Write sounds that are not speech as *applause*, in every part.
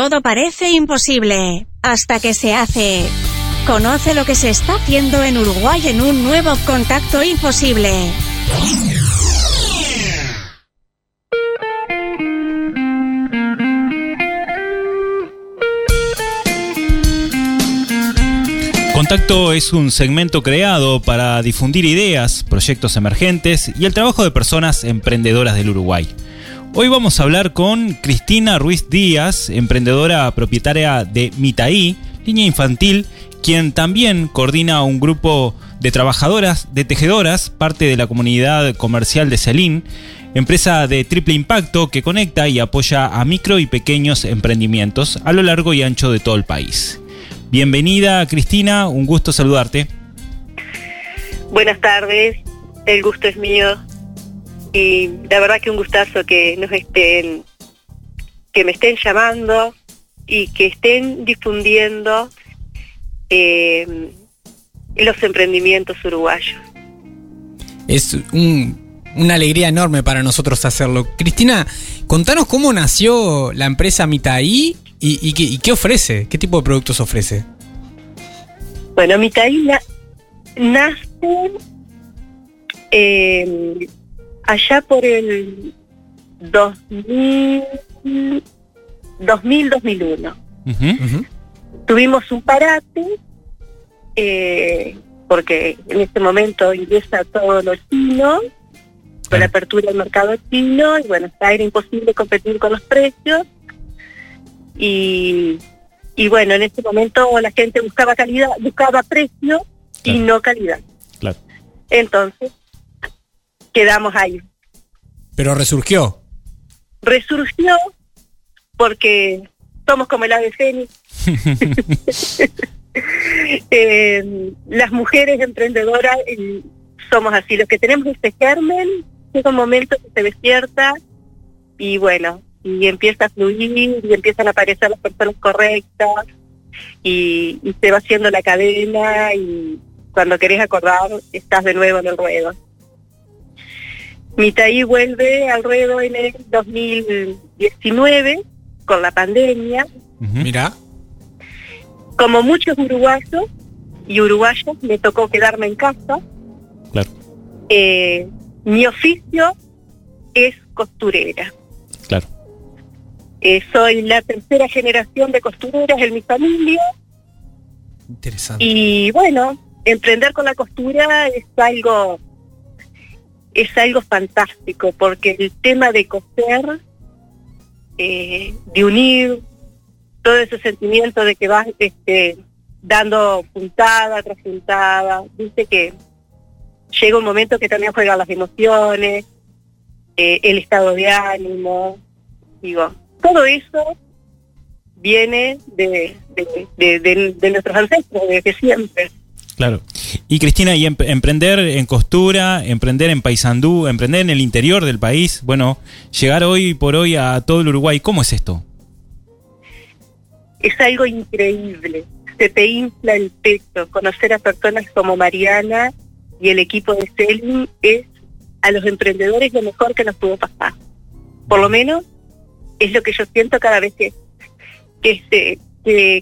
Todo parece imposible hasta que se hace. Conoce lo que se está haciendo en Uruguay en un nuevo contacto imposible. Contacto es un segmento creado para difundir ideas, proyectos emergentes y el trabajo de personas emprendedoras del Uruguay. Hoy vamos a hablar con Cristina Ruiz Díaz, emprendedora propietaria de Mitaí, línea infantil, quien también coordina un grupo de trabajadoras, de tejedoras, parte de la comunidad comercial de Celín, empresa de triple impacto que conecta y apoya a micro y pequeños emprendimientos a lo largo y ancho de todo el país. Bienvenida Cristina, un gusto saludarte. Buenas tardes, el gusto es mío y la verdad que un gustazo que nos estén, que me estén llamando y que estén difundiendo eh, los emprendimientos uruguayos. Es una alegría enorme para nosotros hacerlo. Cristina, contanos cómo nació la empresa Mitaí ¿Y, qué, ofrece? ¿Qué tipo de productos ofrece? Bueno, Mitaí nace eh, allá por el 2000-2001. Tuvimos un parate eh, porque en este momento ingresa todo lo chino, con la apertura del mercado chino, y bueno, era imposible competir con los precios y, y bueno, en ese momento la gente buscaba calidad, buscaba precio y no calidad. Claro. Entonces, quedamos ahí. Pero resurgió. Resurgió porque somos como el ave fénix. *laughs* Eh, las mujeres emprendedoras eh, somos así, los que tenemos este germen, llega un momento que se despierta y bueno, y empieza a fluir y empiezan a aparecer las personas correctas y, se va haciendo la cadena y cuando querés acordar estás de nuevo en el ruedo. Mitaí vuelve al ruedo en el 2019 con la pandemia. Mira. Como muchos uruguayos y uruguayos me tocó quedarme en casa. Claro. Eh, mi oficio es costurera. Claro. Eh, soy la tercera generación de costureras en mi familia. Interesante. Y bueno, emprender con la costura es algo es algo fantástico porque el tema de coser, eh, de unir todo ese sentimiento de que vas este, dando puntada tras puntada, dice que llega un momento que también juegan las emociones, eh, el estado de ánimo, digo, todo eso viene de, nuestros ancestros, desde siempre. Claro. Y Cristina, y emprender en costura, emprender en Paysandú, emprender en el interior del país, bueno, llegar hoy por hoy a todo el Uruguay, ¿cómo es esto? Es algo increíble. Se te infla el pecho. Conocer a personas como Mariana y el equipo de Selin es a los emprendedores lo mejor que nos pudo pasar. Por lo menos es lo que yo siento cada vez que, que, este,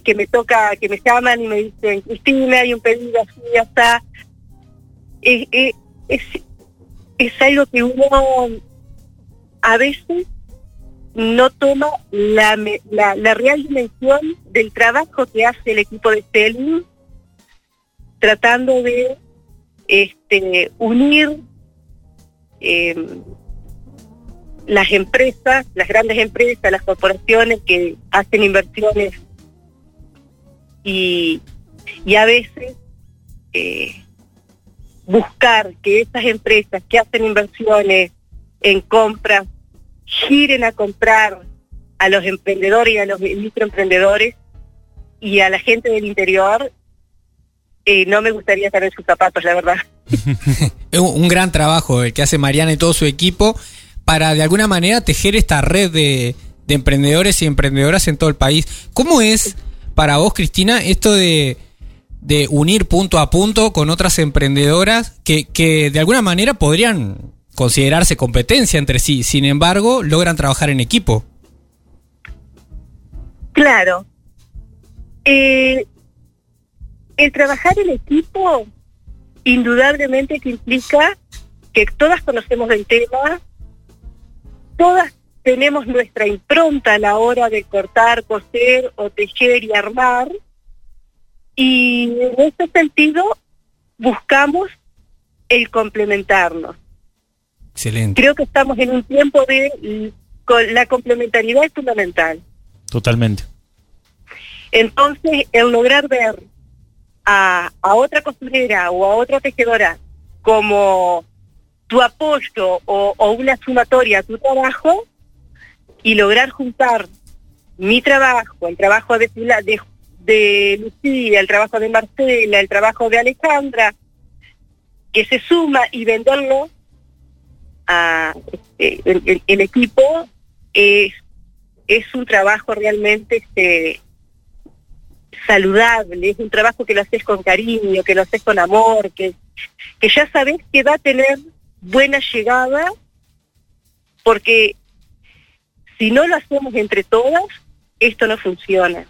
que, me toca, que me llaman y me dicen, Cristina, hay un pedido así, ya está. Es, algo que uno a veces no toma la, la, real dimensión del trabajo que hace el equipo de Selling tratando de este, unir eh, las empresas, las grandes empresas, las corporaciones que hacen inversiones y, a veces eh, buscar que esas empresas que hacen inversiones en compras giren a comprar a los emprendedores y a los microemprendedores y a la gente del interior, eh, no me gustaría estar en sus zapatos, la verdad. *laughs* un gran trabajo el que hace Mariana y todo su equipo para de alguna manera tejer esta red de, emprendedores y emprendedoras en todo el país. ¿Cómo es para vos, Cristina, esto de, unir punto a punto con otras emprendedoras que, que de alguna manera podrían considerarse competencia entre sí, sin embargo, logran trabajar en equipo? Claro. Eh, el trabajar en equipo indudablemente que implica que todas conocemos el tema, todas tenemos nuestra impronta a la hora de cortar, coser o tejer y armar, y en ese sentido buscamos el complementarnos. Excelente. Creo que estamos en un tiempo de con- la complementariedad es fundamental. Totalmente. Entonces, el lograr ver a, a otra costurera o a otra tejedora como tu apoyo o, o una sumatoria a tu trabajo y lograr juntar mi trabajo, el trabajo de, de, de Lucía, el trabajo de Marcela, el trabajo de Alejandra, que se suma y venderlo a el, el- el equipo es, es un trabajo realmente este, saludable, es un trabajo que lo haces con cariño, que lo haces con amor, que, que ya sabes que va a tener buena llegada, porque si no lo hacemos entre todas, esto no funciona.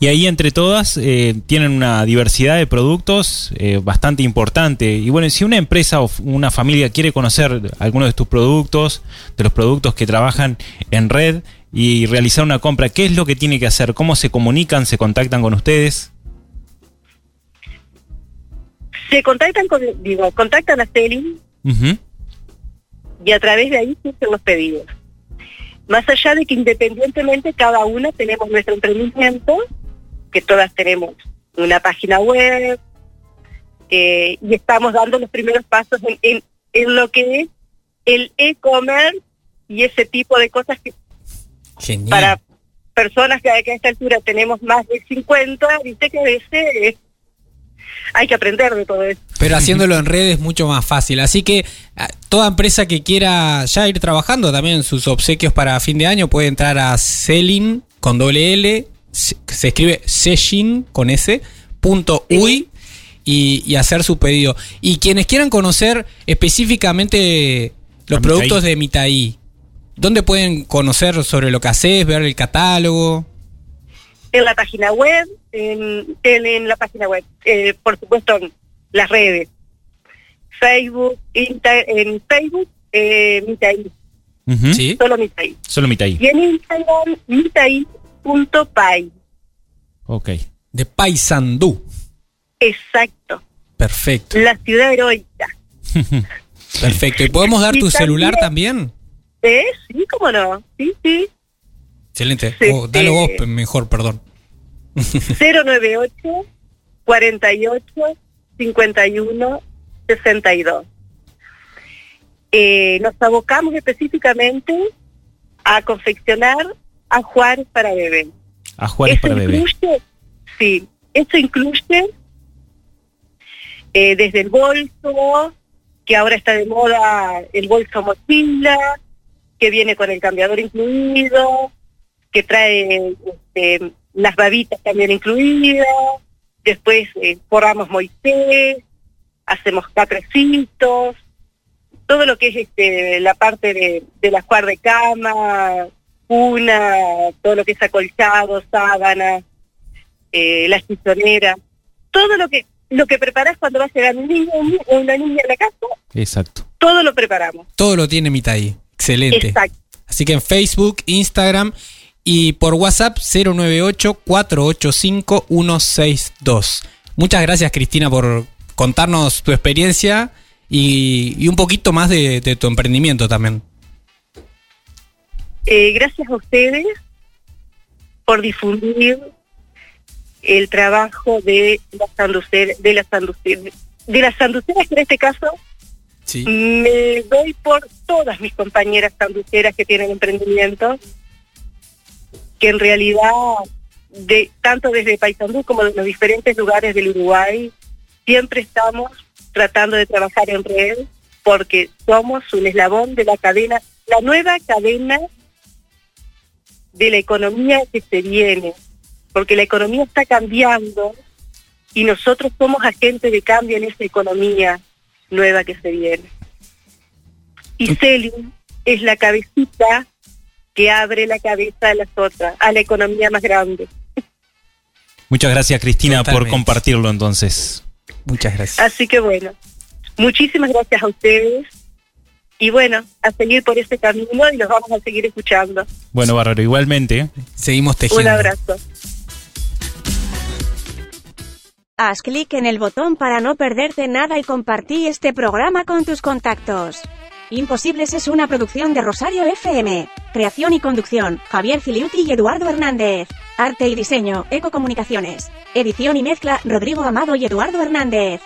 Y ahí entre todas eh, tienen una diversidad de productos eh, bastante importante. Y bueno, si una empresa o una familia quiere conocer alguno de tus productos, de los productos que trabajan en red y realizar una compra, ¿qué es lo que tiene que hacer? ¿Cómo se comunican? ¿Se contactan con ustedes? Se contactan con, digo, contactan a Selin y a través de ahí surgen los pedidos. Más allá de que independientemente cada una tenemos nuestro emprendimiento, que todas tenemos una página web, eh, y estamos dando los primeros pasos en, en- en lo que es el e-commerce y ese tipo de cosas que Genial. para personas que, a esta altura tenemos más de 50, viste que a veces eh, hay que aprender de todo eso. Pero haciéndolo en redes es mucho más fácil. Así que a- toda empresa que quiera ya ir trabajando también sus obsequios para fin de año puede entrar a Selin con doble L, se, se escribe Seshin con S, punto uy, y, y hacer su pedido. Y quienes quieran conocer específicamente los productos de Mitaí, ¿dónde pueden conocer sobre lo que haces, ver el catálogo? En la página web, en, en, en la página web, eh, por supuesto en las redes, Facebook, Insta- en Facebook, eh, Mitaí. ¿Sí? solo Mitaí. Solo mitad ahí. Y en Instagram, mitaí.pay. Ok. De Paysandú. Exacto, Perfecto, la ciudad heroica. *laughs* perfecto. ¿Y podemos dar Y tu celular también- también? ¿Eh? Sí, cómo no, sí, sí. Excelente. Sí, Oh, dalo eh, vos mejor, perdón. 098 48 51 62. Eh, nos abocamos específicamente a confeccionar ajuares para bebé. Ajuares para bebé. incluye, sí, eso incluye eh, desde el bolso, que ahora está de moda el bolso mochila, que viene con el cambiador incluido, que trae este, las babitas también incluidas, después eh, forramos Moisés, hacemos caprecitos, todo lo que es este, la parte de, de la cuar de cama, cuna, todo lo que es acolchado, sábana, eh, la chizonera, todo lo que lo que preparas cuando va a llegar un niño o una niña a la casa, Exacto. todo lo preparamos. Todo lo tiene Mitaí. Excelente. Exacto. Así que en Facebook, Instagram y por WhatsApp 098-485-162. Muchas gracias Cristina por contarnos tu experiencia y, y un poquito más de, de tu emprendimiento también. Eh, gracias a ustedes por difundir el trabajo de las sanduceras, de las sanduceras, de las sanduceras que en este caso Sí. me doy por todas mis compañeras sanduceras que tienen emprendimientos, que en realidad, de, tanto desde Paysandú como de los diferentes lugares del Uruguay, siempre estamos tratando de trabajar en red porque somos un eslabón de la cadena, la nueva cadena de la economía que se viene, porque la economía está cambiando y nosotros somos agentes de cambio en esa economía nueva que se viene. Y Celim es la cabecita que abre la cabeza a las otras, a la economía más grande. Muchas gracias Cristina por compartirlo entonces. Muchas gracias. Así que bueno, muchísimas gracias a ustedes y bueno, a seguir por este camino y los vamos a seguir escuchando. Bueno, Bárbaro, igualmente. Seguimos tejiendo. Un abrazo. Haz clic en el botón para no perderte nada y compartí este programa con tus contactos. Imposibles es una producción de Rosario FM. Creación y conducción, Javier Filiuti y Eduardo Hernández. Arte y diseño, Ecocomunicaciones. Edición y mezcla, Rodrigo Amado y Eduardo Hernández.